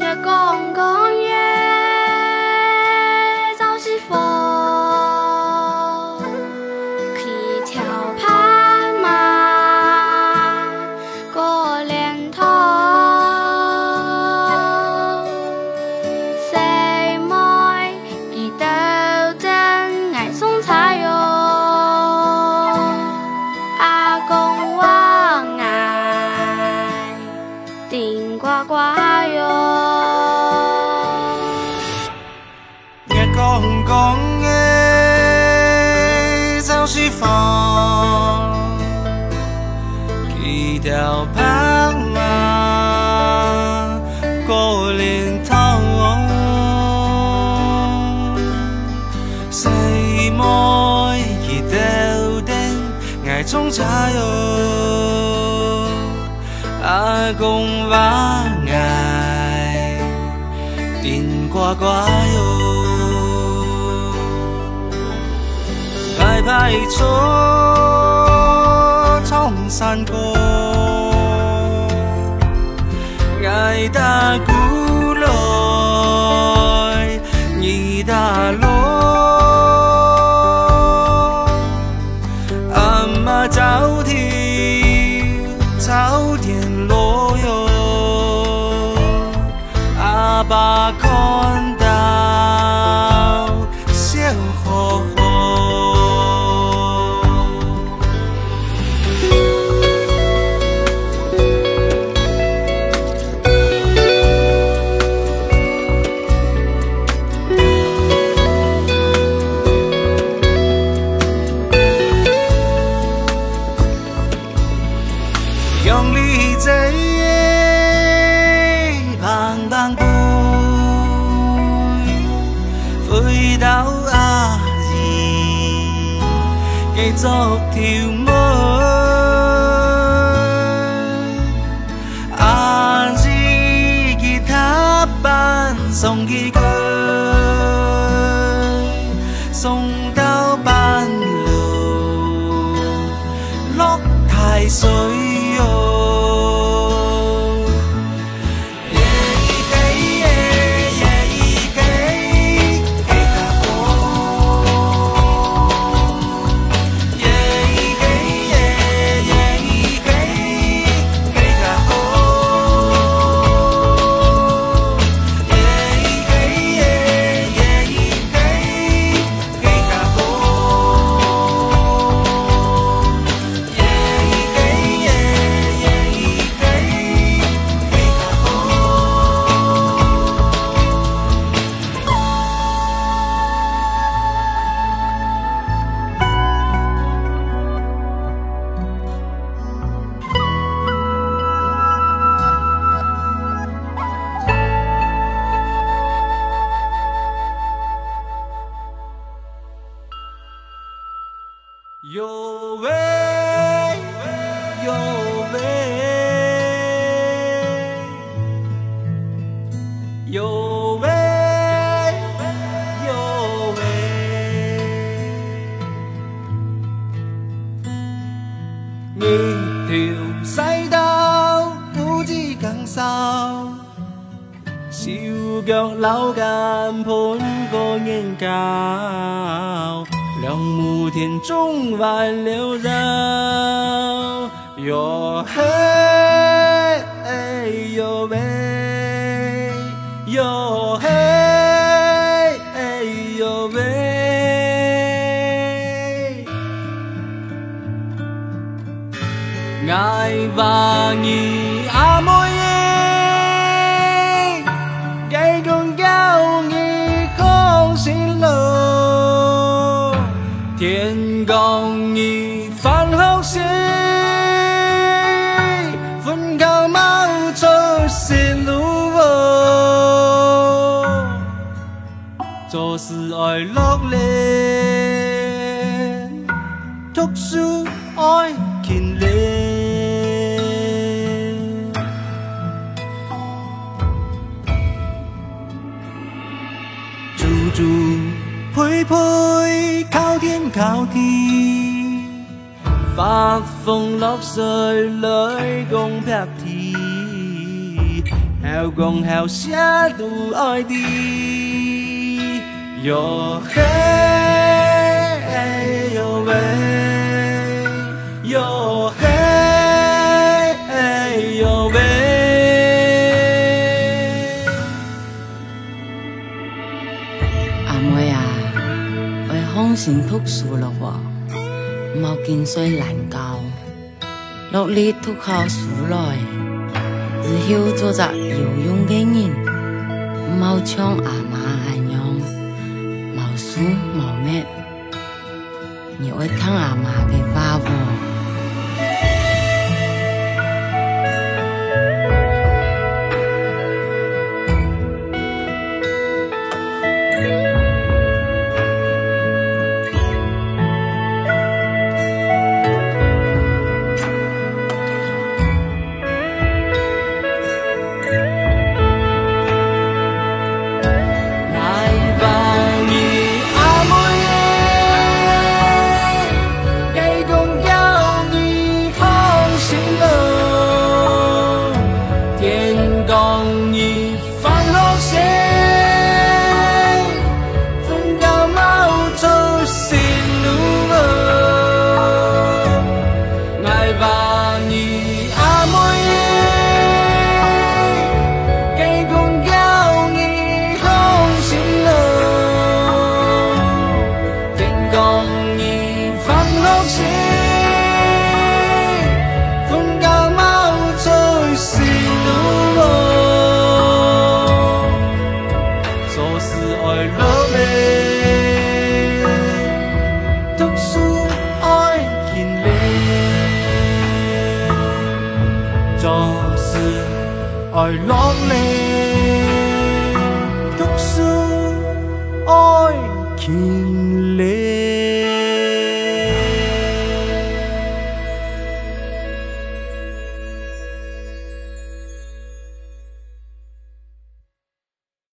月光光，夜照时分，骑条白马过莲塘。小妹见到真爱松菜哟，阿公话：哎，顶呱呱。一条斑马过林通，西摩一到顶，爱葱茶哟，阿公话矮，真乖乖哟，拍拍手，唱山歌。的昨天，阿姐吉他伴送伊归，送到半路落台山。哟喂，哟喂，一条赛道不知艰少，小脚老杆攀个天高，两亩田中挽牛肉哟嘿。把你阿母伊介种教义放心了，天高伊翻好戏，风高冒出新路窝，做事爱努力，读书爱。地，发风落日，日共飘起，好共好写都爱弟，哟嘿，哟喂，哟嘿。辛苦学了，话冇跟随懒教，努力读好书来，以后做个有用的人，冇抢阿妈阿娘，冇输冇慢，你会听阿妈的话啵。keep